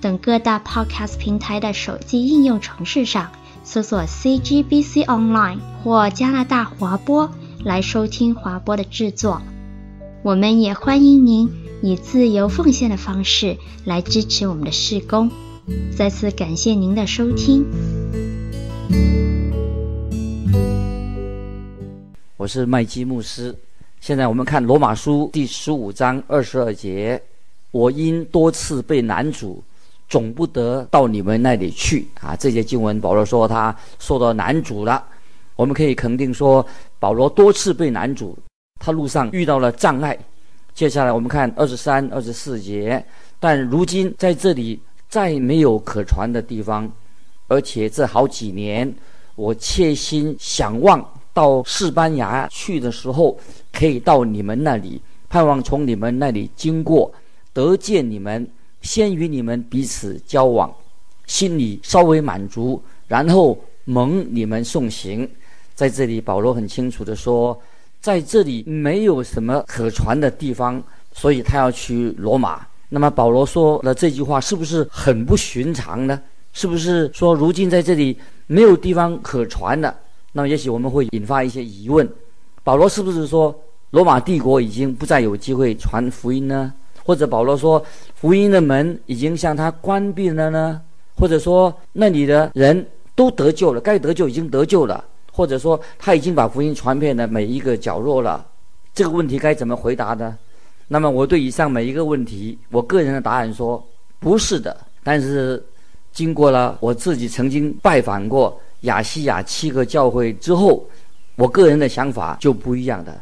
等各大 Podcast 平台的手机应用程式上搜索 CGBC Online 或加拿大华播来收听华播的制作。我们也欢迎您以自由奉献的方式来支持我们的事工。再次感谢您的收听。我是麦基牧师。现在我们看罗马书第十五章二十二节：“我因多次被男主，总不得到你们那里去。”啊，这些经文保罗说他受到难阻了。我们可以肯定说，保罗多次被难阻，他路上遇到了障碍。接下来我们看二十三、二十四节：“但如今在这里再没有可传的地方，而且这好几年，我切心想望。”到西班牙去的时候，可以到你们那里，盼望从你们那里经过，得见你们，先与你们彼此交往，心里稍微满足，然后蒙你们送行。在这里，保罗很清楚地说，在这里没有什么可传的地方，所以他要去罗马。那么保罗说的这句话是不是很不寻常呢？是不是说如今在这里没有地方可传的？那么，也许我们会引发一些疑问：保罗是不是说罗马帝国已经不再有机会传福音呢？或者保罗说福音的门已经向他关闭了呢？或者说那里的人都得救了，该得救已经得救了？或者说他已经把福音传遍了每一个角落了？这个问题该怎么回答呢？那么，我对以上每一个问题，我个人的答案说不是的。但是，经过了我自己曾经拜访过。亚细亚七个教会之后，我个人的想法就不一样的。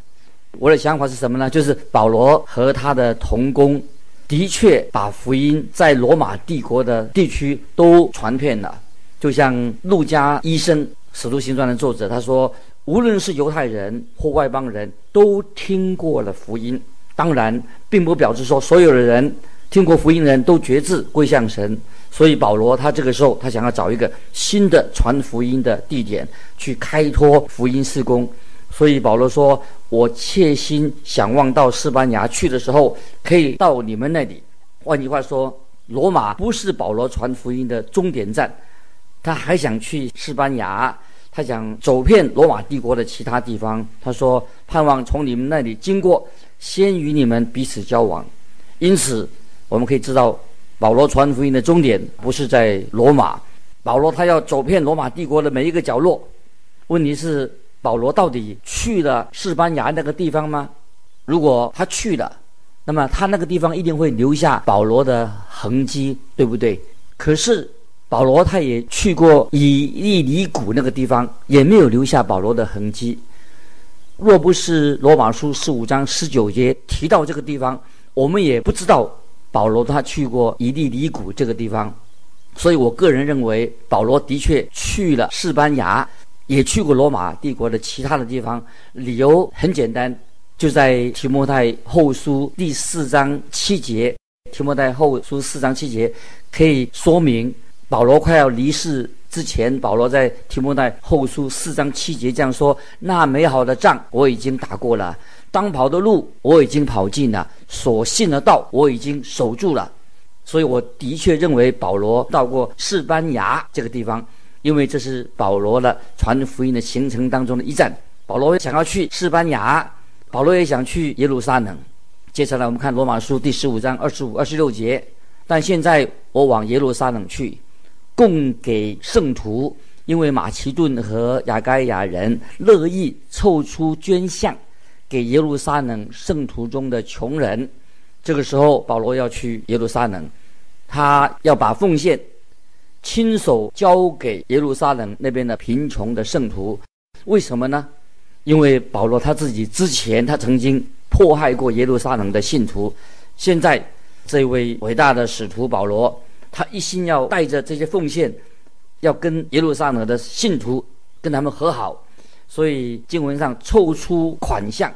我的想法是什么呢？就是保罗和他的同工的确把福音在罗马帝国的地区都传遍了。就像路加医生《使徒行传》的作者他说，无论是犹太人或外邦人都听过了福音。当然，并不表示说所有的人听过福音的人都决志归向神。所以保罗他这个时候他想要找一个新的传福音的地点去开拓福音事工，所以保罗说：“我切心想望到西班牙去的时候，可以到你们那里。”换句话说，罗马不是保罗传福音的终点站，他还想去西班牙，他想走遍罗马帝国的其他地方。他说：“盼望从你们那里经过，先与你们彼此交往。”因此，我们可以知道。保罗传福音的终点不是在罗马，保罗他要走遍罗马帝国的每一个角落。问题是，保罗到底去了西班牙那个地方吗？如果他去了，那么他那个地方一定会留下保罗的痕迹，对不对？可是保罗他也去过以利里谷那个地方，也没有留下保罗的痕迹。若不是罗马书十五章十九节提到这个地方，我们也不知道。保罗他去过以利里谷这个地方，所以我个人认为保罗的确去了西班牙，也去过罗马帝国的其他的地方。理由很简单，就在提摩太后书第四章七节。提摩太后书四章七节可以说明保罗快要离世之前，保罗在提摩太后书四章七节这样说：“那美好的仗我已经打过了。”当跑的路我已经跑尽了，所信的道我已经守住了，所以我的确认为保罗到过西班牙这个地方，因为这是保罗的传福音的行程当中的一站。保罗想要去西班牙，保罗也想去耶路撒冷。接下来我们看罗马书第十五章二十五、二十六节。但现在我往耶路撒冷去，供给圣徒，因为马其顿和亚该亚人乐意凑出捐项。给耶路撒冷圣徒中的穷人，这个时候保罗要去耶路撒冷，他要把奉献亲手交给耶路撒冷那边的贫穷的圣徒。为什么呢？因为保罗他自己之前他曾经迫害过耶路撒冷的信徒，现在这位伟大的使徒保罗，他一心要带着这些奉献，要跟耶路撒冷的信徒跟他们和好，所以经文上凑出款项，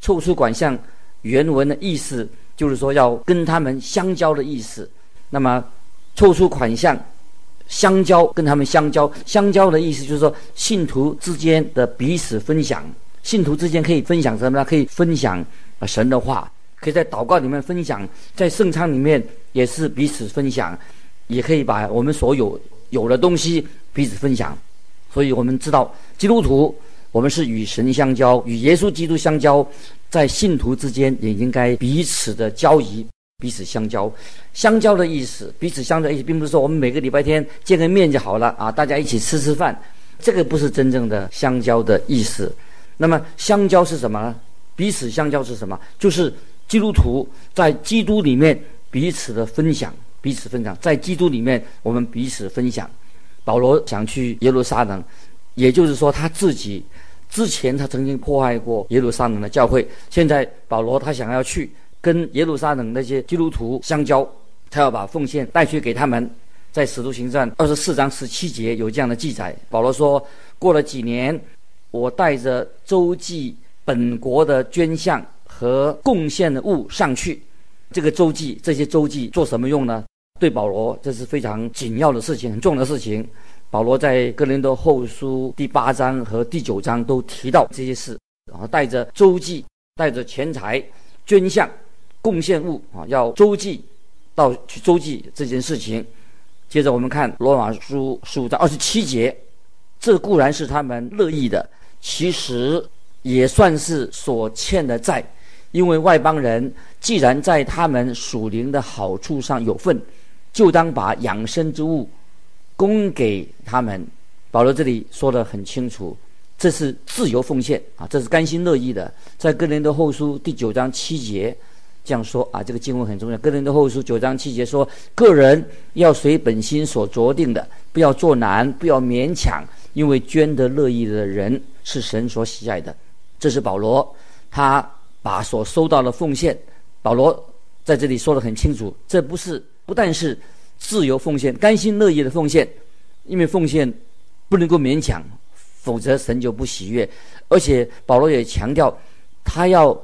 凑出款项原文的意思就是说要跟他们相交的意思。那么凑出款项。相交，跟他们相交，相交的意思就是说，信徒之间的彼此分享，信徒之间可以分享什么呢？可以分享神的话，可以在祷告里面分享，在圣餐里面也是彼此分享，也可以把我们所有有的东西彼此分享。所以我们知道，基督徒我们是与神相交，与耶稣基督相交，在信徒之间也应该彼此的交谊。彼此相交，相交的意思，彼此相交的意思，并不是说我们每个礼拜天见个面就好了啊，大家一起吃吃饭，这个不是真正的相交的意思。那么相交是什么呢？彼此相交是什么？就是基督徒在基督里面彼此的分享，彼此分享，在基督里面我们彼此分享。保罗想去耶路撒冷，也就是说他自己之前他曾经破坏过耶路撒冷的教会，现在保罗他想要去。跟耶路撒冷那些基督徒相交，他要把奉献带去给他们。在使徒行传二十四章十七节有这样的记载。保罗说：“过了几年，我带着周记本国的捐项和贡献的物上去。这个周记，这些周记做什么用呢？对保罗这是非常紧要的事情，很重要的事情。保罗在哥林多后书第八章和第九章都提到这些事，然后带着周记，带着钱财捐项。”贡献物啊，要周济到去周济这件事情。接着我们看罗马书十五章二十七节，这固然是他们乐意的，其实也算是所欠的债，因为外邦人既然在他们属灵的好处上有份，就当把养生之物供给他们。保罗这里说得很清楚，这是自由奉献啊，这是甘心乐意的。在哥林多后书第九章七节。这样说啊，这个经文很重要。个人的后书九章七节说：“个人要随本心所酌定的，不要作难，不要勉强，因为捐得乐意的人是神所喜爱的。”这是保罗，他把所收到的奉献，保罗在这里说得很清楚，这不是不但是自由奉献、甘心乐意的奉献，因为奉献不能够勉强，否则神就不喜悦。而且保罗也强调，他要。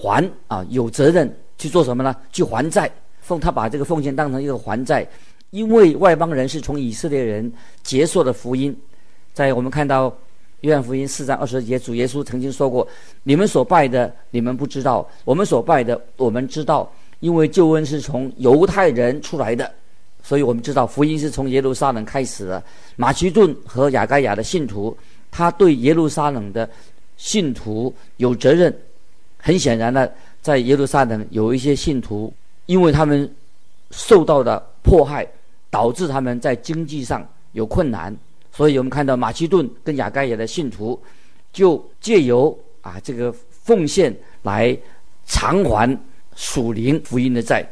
还啊，有责任去做什么呢？去还债。奉他把这个奉献当成一个还债，因为外邦人是从以色列人结束的福音。在我们看到约翰福音四章二十节，主耶稣曾经说过：“你们所拜的，你们不知道；我们所拜的，我们知道，因为救恩是从犹太人出来的。所以我们知道福音是从耶路撒冷开始的。马其顿和亚该亚的信徒，他对耶路撒冷的信徒有责任。”很显然呢，在耶路撒冷有一些信徒，因为他们受到的迫害，导致他们在经济上有困难，所以我们看到马其顿跟亚该亚的信徒，就借由啊这个奉献来偿还属灵福音的债。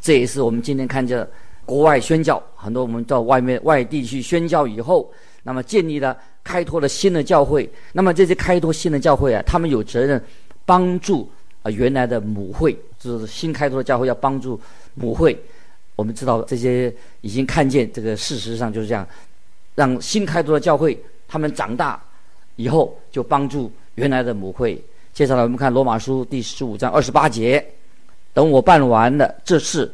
这也是我们今天看见国外宣教，很多我们到外面外地去宣教以后，那么建立了开拓了新的教会，那么这些开拓新的教会啊，他们有责任。帮助啊，原来的母会就是新开拓的教会要帮助母会。我们知道这些已经看见这个事实上就是这样，让新开拓的教会他们长大以后就帮助原来的母会。接下来我们看罗马书第十五章二十八节：等我办完了这事，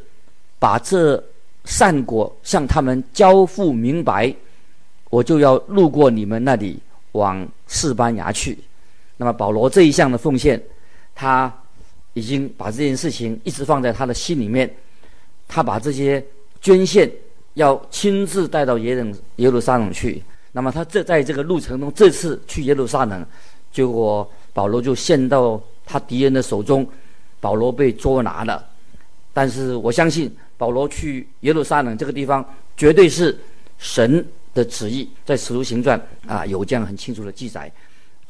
把这善果向他们交付明白，我就要路过你们那里往示班牙去。那么保罗这一项的奉献，他已经把这件事情一直放在他的心里面。他把这些捐献要亲自带到耶路耶路撒冷去。那么他这在这个路程中，这次去耶路撒冷，结果保罗就陷到他敌人的手中，保罗被捉拿了。但是我相信保罗去耶路撒冷这个地方，绝对是神的旨意，在使徒行传啊有这样很清楚的记载。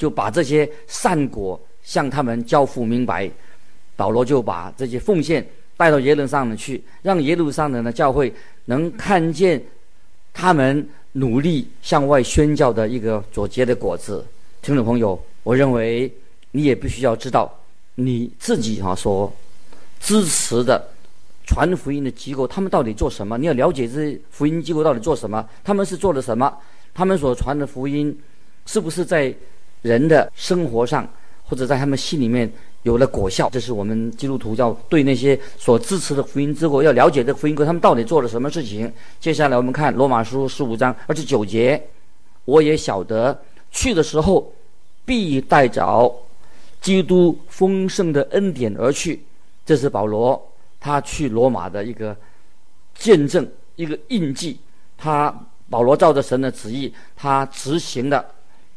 就把这些善果向他们交付明白，保罗就把这些奉献带到耶路撒冷去，让耶路撒冷的教会能看见他们努力向外宣教的一个所结的果子。听众朋友，我认为你也必须要知道，你自己哈所支持的传福音的机构，他们到底做什么？你要了解这些福音机构到底做什么？他们是做了什么？他们所传的福音，是不是在人的生活上，或者在他们心里面有了果效？这是我们基督徒要对那些所支持的福音机构要了解这福音机构，他们到底做了什么事情？接下来我们看罗马书十五章二十九节，我也晓得去的时候必带着基督丰盛的恩典而去。这是保罗他去罗马的一个见证，一个印记。他。保罗照着神的旨意，他执行了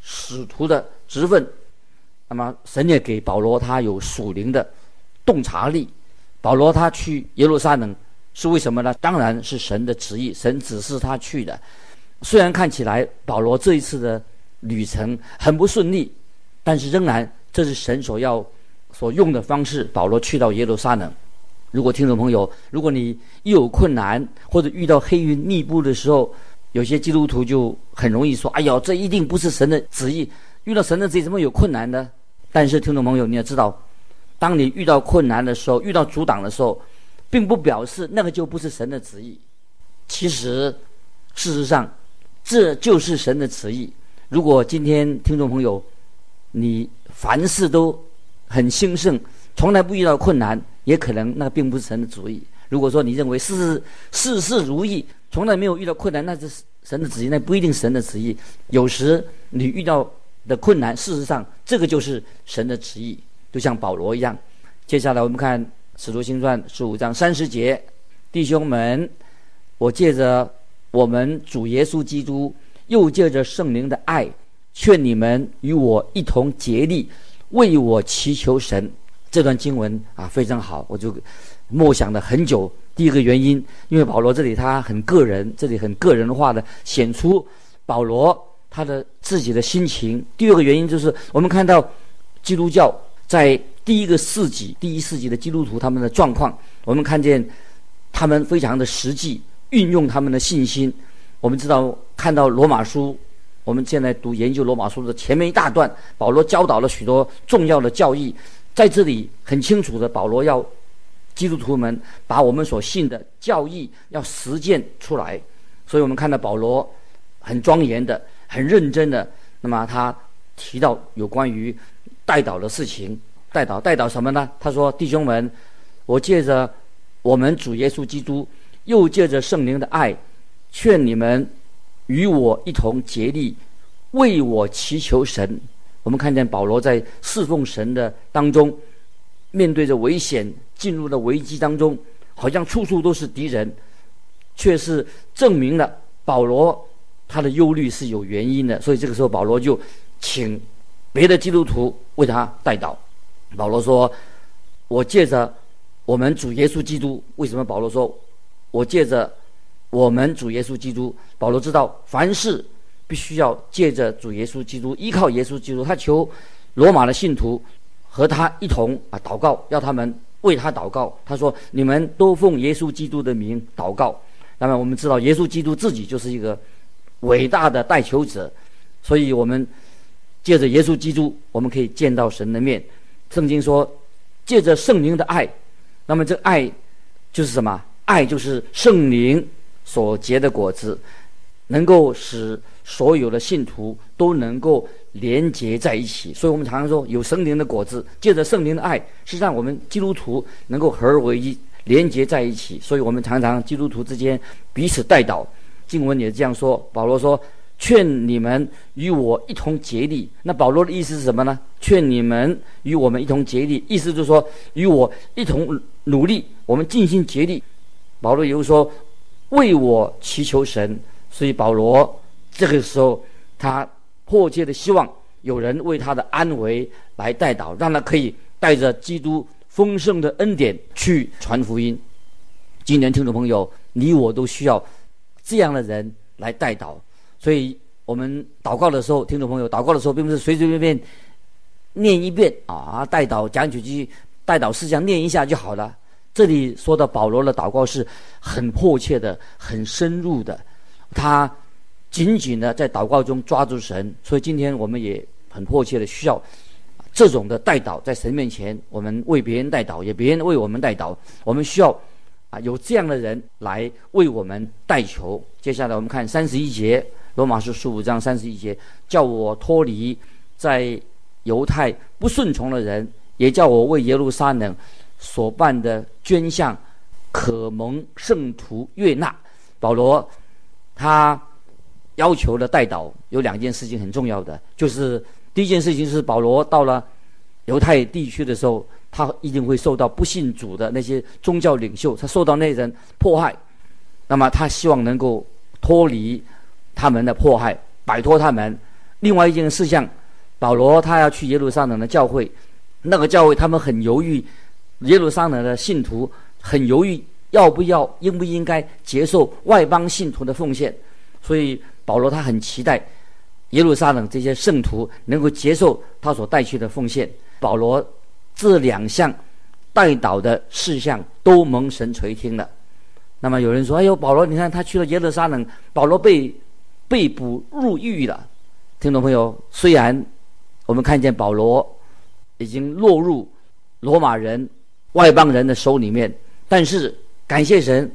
使徒的职分。那么神也给保罗他有属灵的洞察力。保罗他去耶路撒冷是为什么呢？当然是神的旨意，神指示他去的。虽然看起来保罗这一次的旅程很不顺利，但是仍然这是神所要所用的方式。保罗去到耶路撒冷。如果听众朋友，如果你一有困难或者遇到黑云密布的时候，有些基督徒就很容易说：“哎呦，这一定不是神的旨意。遇到神的旨意，怎么有困难呢？”但是，听众朋友，你要知道，当你遇到困难的时候，遇到阻挡的时候，并不表示那个就不是神的旨意。其实，事实上，这就是神的旨意。如果今天听众朋友，你凡事都很兴盛，从来不遇到困难，也可能那并不是神的旨意。如果说你认为事事事事如意，从来没有遇到困难，那是神的旨意，那不一定神的旨意。有时你遇到的困难，事实上这个就是神的旨意，就像保罗一样。接下来我们看《使徒行传》十五章三十节，弟兄们，我借着我们主耶稣基督，又借着圣灵的爱，劝你们与我一同竭力，为我祈求神。这段经文啊非常好，我就默想了很久。第一个原因，因为保罗这里他很个人，这里很个人化的显出保罗他的自己的心情。第二个原因就是我们看到基督教在第一个世纪、第一世纪的基督徒他们的状况，我们看见他们非常的实际，运用他们的信心。我们知道看到罗马书，我们现在读研究罗马书的前面一大段，保罗教导了许多重要的教义，在这里很清楚的保罗要。基督徒们把我们所信的教义要实践出来，所以我们看到保罗很庄严的、很认真的。那么他提到有关于代祷的事情，代祷代祷什么呢？他说：“弟兄们，我借着我们主耶稣基督，又借着圣灵的爱，劝你们与我一同竭力，为我祈求神。”我们看见保罗在侍奉神的当中。面对着危险，进入了危机当中，好像处处都是敌人，却是证明了保罗他的忧虑是有原因的。所以这个时候，保罗就请别的基督徒为他代祷。保罗说：“我借着我们主耶稣基督，为什么？保罗说我借着我们主耶稣基督。保罗知道凡事必须要借着主耶稣基督，依靠耶稣基督。他求罗马的信徒。”和他一同啊祷告，要他们为他祷告。他说：“你们都奉耶稣基督的名祷告。”那么我们知道，耶稣基督自己就是一个伟大的代求者，所以我们借着耶稣基督，我们可以见到神的面。圣经说，借着圣灵的爱，那么这爱就是什么？爱就是圣灵所结的果子，能够使所有的信徒都能够。连结在一起，所以我们常常说有圣灵的果子，借着圣灵的爱，是让我们基督徒能够合而为一，连结在一起。所以我们常常基督徒之间彼此代祷。经文也这样说，保罗说：“劝你们与我一同竭力。”那保罗的意思是什么呢？劝你们与我们一同竭力，意思就是说与我一同努力，我们尽心竭力。保罗又说：“为我祈求神。”所以保罗这个时候他。迫切的希望有人为他的安危来代祷，让他可以带着基督丰盛的恩典去传福音。今年听众朋友，你我都需要这样的人来代祷。所以，我们祷告的时候，听众朋友祷告的时候，并不是随随便便念一遍啊，代祷讲几句代祷事项念一下就好了。这里说的保罗的祷告是很迫切的、很深入的，他。紧紧的在祷告中抓住神，所以今天我们也很迫切的需要这种的代祷，在神面前，我们为别人代祷，也别人为我们代祷。我们需要啊，有这样的人来为我们代求。接下来我们看三十一节，罗马书十五章三十一节，叫我脱离在犹太不顺从的人，也叫我为耶路撒冷所办的捐项可蒙圣徒悦纳。保罗他要求的代祷有两件事情很重要的，就是第一件事情是保罗到了犹太地区的时候。他一定会受到不信主的那些宗教领袖，他受到那人迫害，那么他希望能够脱离他们的迫害，摆脱他们。另外一件事项，保罗他要去耶路撒冷的教会，那个教会他们很犹豫，耶路撒冷的信徒很犹豫要不要、应不应该接受外邦信徒的奉献，所以保罗他很期待耶路撒冷这些圣徒能够接受他所带去的奉献。保罗。这两项代祷的事项都蒙神垂听了。那么有人说：“哎呦，保罗，你看他去了耶路撒冷，保罗被被捕入狱了。”听众朋友，虽然我们看见保罗已经落入罗马人外邦人的手里面，但是感谢神，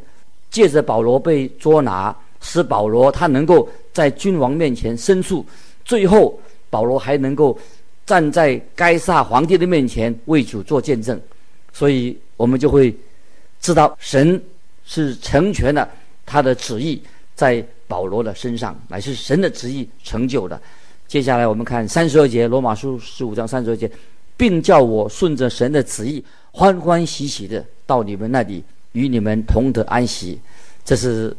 借着保罗被捉拿，使保罗他能够在君王面前申诉，最后保罗还能够。站在该撒皇帝的面前为主做见证，所以我们就会知道神是成全了他的旨意在保罗的身上，乃是神的旨意成就的。接下来我们看三十二节，罗马书十五章三十二节，并叫我顺着神的旨意欢欢喜喜的到你们那里与你们同得安息。这是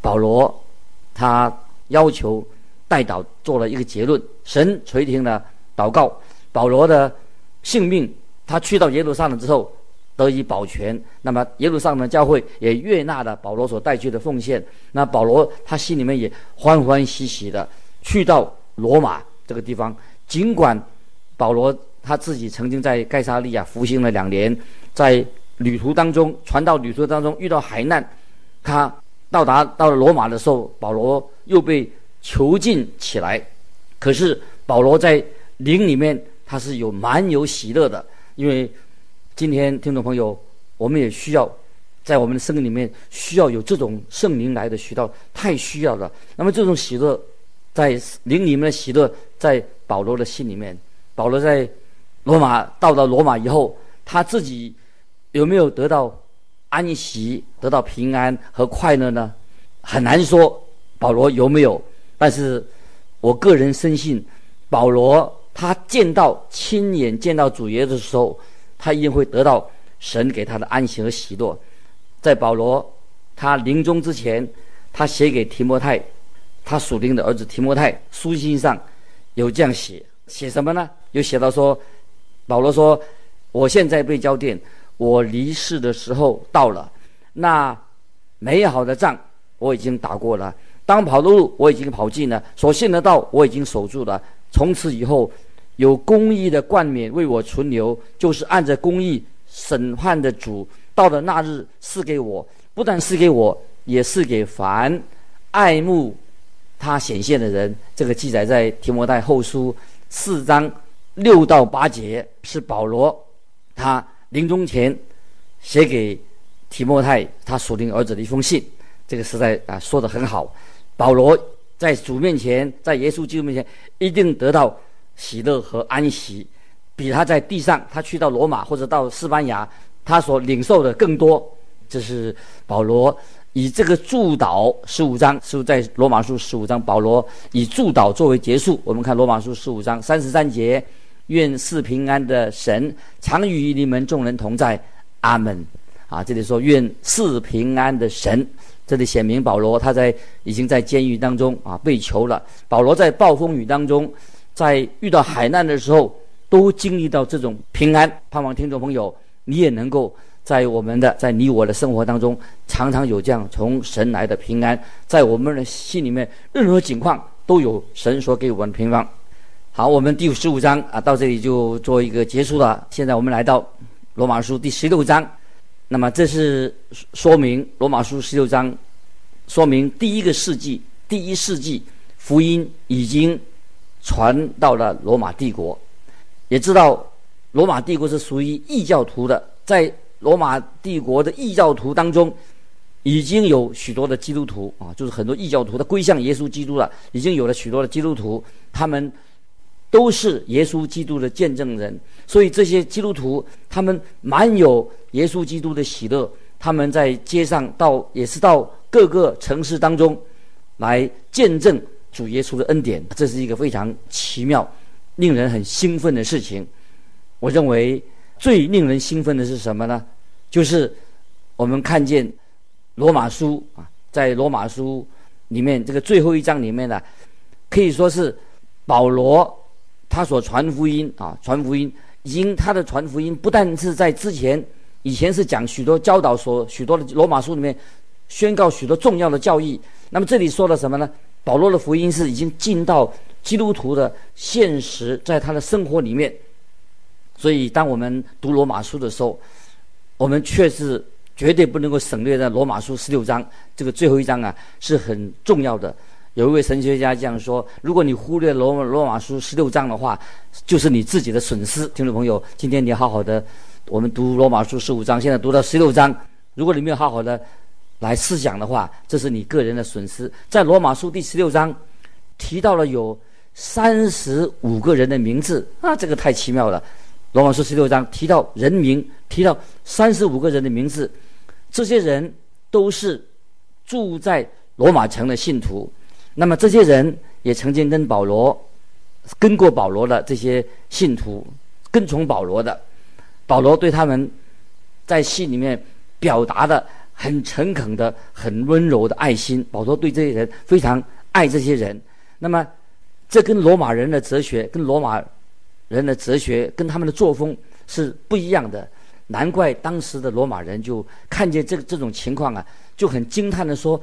保罗他要求代祷做了一个结论，神垂听了。祷告保罗的性命，他去到耶路撒冷之后得以保全。那么耶路撒冷教会也悦纳了保罗所带去的奉献。那保罗他心里面也欢欢喜喜的去到罗马这个地方。尽管保罗他自己曾经在该撒利亚服刑了两年，在旅途当中传道旅途当中遇到海难，他到达到罗马的时候，保罗又被囚禁起来。可是保罗在灵里面他是有满有喜乐的，因为今天听众朋友，我们也需要在我们的生命里面需要有这种圣灵来的渠道，太需要了。那么这种喜乐，在灵里面的喜乐，在保罗的心里面，保罗在罗马到了罗马以后，他自己有没有得到安息、得到平安和快乐呢？很难说保罗有没有，但是我个人深信保罗。他见到亲眼见到主耶稣的时候，他一定会得到神给他的安息和喜乐。在保罗他临终之前，他写给提摩太，他属灵的儿子提摩太书信上有这样写，写什么呢？有写到说，保罗说：“我现在被交电，我离世的时候到了。那美好的仗我已经打过了，当跑的路我已经跑尽了，所信的道我已经守住了。从此以后。”有公义的冠冕为我存留，就是按着公义审判的主，到了那日赐给我，不但赐给我，也赐给凡爱慕他显现的人。这个记载在提摩太后书四章六到八节，是保罗他临终前写给提摩太他属灵儿子的一封信。这个实在啊说的很好，保罗在主面前，在耶稣基督面前，一定得到。喜乐和安息，比他在地上，他去到罗马或者到西班牙，他所领受的更多。这是保罗以这个祝祷十五章，是在罗马书十五章，保罗以祝祷作为结束。我们看罗马书十五章三十三节：愿赐平安的神常与你们众人同在。阿门。啊，这里说愿赐平安的神，这里显明保罗他在已经在监狱当中啊被囚了。保罗在暴风雨当中。在遇到海难的时候，都经历到这种平安。盼望听众朋友，你也能够在我们的在你我的生活当中，常常有这样从神来的平安，在我们的心里面，任何情况都有神所给我们的平安。好，我们第十五章啊，到这里就做一个结束了。现在我们来到罗马书第十六章，那么这是说明罗马书十六章，说明第一个世纪，第一世纪福音已经。传到了罗马帝国，也知道罗马帝国是属于异教徒的，在罗马帝国的异教徒当中，已经有许多的基督徒啊，就是很多异教徒他归向耶稣基督了，已经有了许多的基督徒，他们都是耶稣基督的见证人。所以这些基督徒他们满有耶稣基督的喜乐，他们在街上到也是到各个城市当中来见证主耶稣的恩典，这是一个非常奇妙、令人很兴奋的事情。我认为最令人兴奋的是什么呢？就是我们看见。罗马书啊，在罗马书里面，这个最后一章里面呢，可以说是保罗他所传福音啊，传福音已经他的传福音不但是在之前，以前是讲许多教导所许多的罗马书里面宣告许多重要的教义，那么这里说了什么呢？保罗的福音是已经进到基督徒的现实，在他的生活里面，所以当我们读罗马书的时候，我们却是。绝对不能够省略在罗马书十六章这个最后一章啊，是很重要的。有一位神学家这样说：如果你忽略罗罗马书十六章的话，就是你自己的损失。听众朋友，今天你好好的，我们读罗马书十五章，现在读到十六章，如果你没有好好的来思想的话，这是你个人的损失。在罗马书第十六章提到了有三十五个人的名字啊，这个太奇妙了。罗马书十六章提到人名，提到三十五个人的名字。这些人都是住在罗马城的信徒，那么这些人也曾经跟保罗跟过保罗的这些信徒，跟从保罗的，保罗对他们在信里面表达的很诚恳的、很温柔的爱心。保罗对这些人非常爱这些人，那么这跟罗马人的哲学、跟罗马人的哲学、跟他们的作风是不一样的。难怪当时的罗马人就看见这这种情况啊，就很惊叹地说：“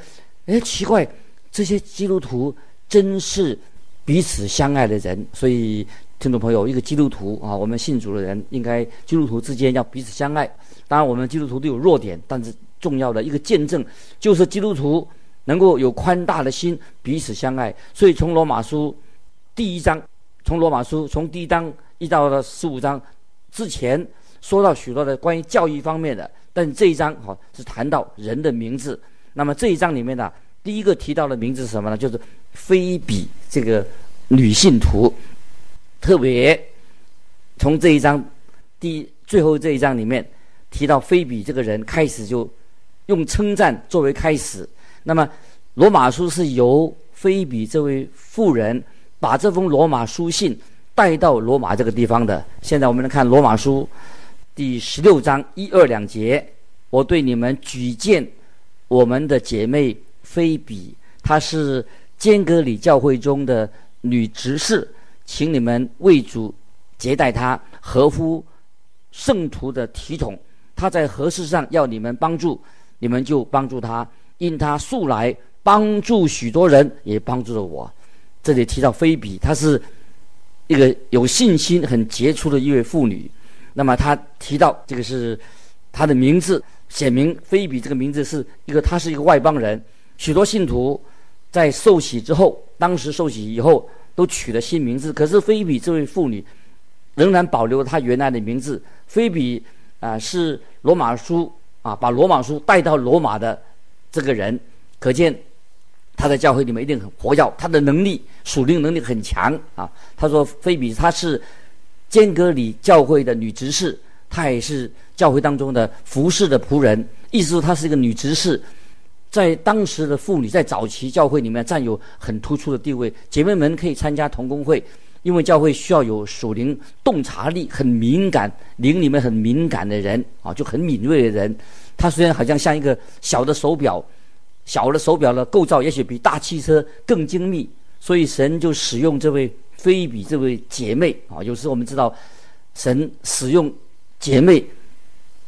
哎，奇怪，这些基督徒真是彼此相爱的人。”所以，听众朋友，一个基督徒啊，我们信主的人应该基督徒之间要彼此相爱。当然，我们基督徒都有弱点，但是重要的一个见证就是基督徒能够有宽大的心，彼此相爱。所以，从罗马书第一章，从罗马书从第一章一到了十五章之前。说到许多的关于教义方面的，但这一章哈是谈到人的名字。那么这一章里面呢，第一个提到的名字是什么呢？就是菲比这个女信徒。特别从这一章第最后这一章里面提到菲比这个人开始，就用称赞作为开始。那么罗马书是由菲比这位妇人把这封罗马书信带到罗马这个地方的。现在我们来看罗马书。第十六章一二两节，我对你们举荐我们的姐妹菲比，她是坚革哩教会中的女执事，请你们为主接待她，合乎圣徒的体统。她在何事上要你们帮助，你们就帮助他，因他素来帮助许多人，也帮助了我。这里提到菲比，她是一个有信心、很杰出的一位妇女。那么他提到这个是他的名字，显明菲比这个名字是一个，他是一个外邦人。许多信徒在受洗之后，当时受洗以后都取了新名字，可是菲比这位妇女仍然保留他原来的名字。菲比啊，是罗马书啊，把罗马书带到罗马的这个人，可见他在教会里面一定很活跃，他的能力属灵能力很强啊。他说菲比他是。坚革哩教会的女执事，她也是教会当中的服侍的仆人。意思说，她是一个女执事，在当时的妇女在早期教会里面占有很突出的地位。姐妹们可以参加同工会，因为教会需要有属灵洞察力很敏感、灵里面很敏感的人啊，就很敏锐的人。他虽然好像像一个小的手表，小的手表的构造也许比大汽车更精密，所以神就使用这位。腓比这位姐妹啊，有时我们知道，神使用姐妹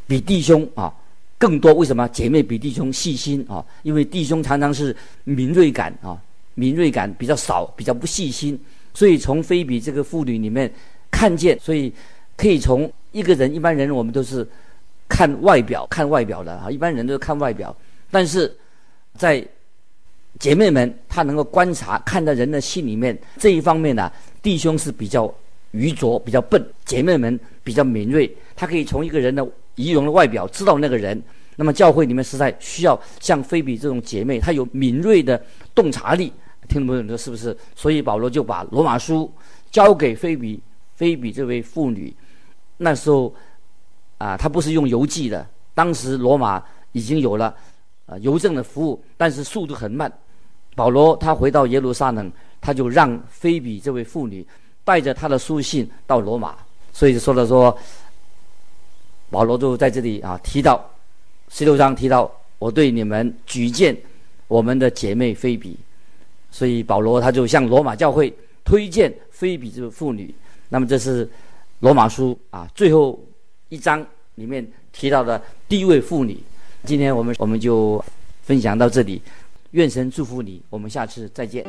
比弟兄啊更多。为什么？姐妹比弟兄细心啊，因为弟兄常常是敏锐感啊，敏锐感比较少，比较不细心。所以从菲比这个妇女里面看见，所以可以从一个人，一般人我们都是看外表，看外表的啊，一般人都是看外表，但是在。姐妹们，她能够观察，看到人的心里面这一方面呢，弟兄是比较愚拙、比较笨；姐妹们比较敏锐，她可以从一个人的仪容的外表知道那个人。那么教会里面实在需要像菲比这种姐妹，她有敏锐的洞察力。听众朋友，你说是不是？所以保罗就把罗马书交给菲比，菲比这位妇女。那时候啊，他不是用邮寄的，当时罗马已经有了啊邮政的服务，但是速度很慢。保罗他回到耶路撒冷，他就让菲比这位妇女带着他的书信到罗马。所以说了说，保罗就在这里啊提到十六章提到，我对你们举荐我们的姐妹菲比。所以保罗他就向罗马教会推荐菲比这个妇女。那么这是罗马书啊最后一章里面提到的第一位妇女。今天我们我们就分享到这里，愿神祝福你，我们下次再见。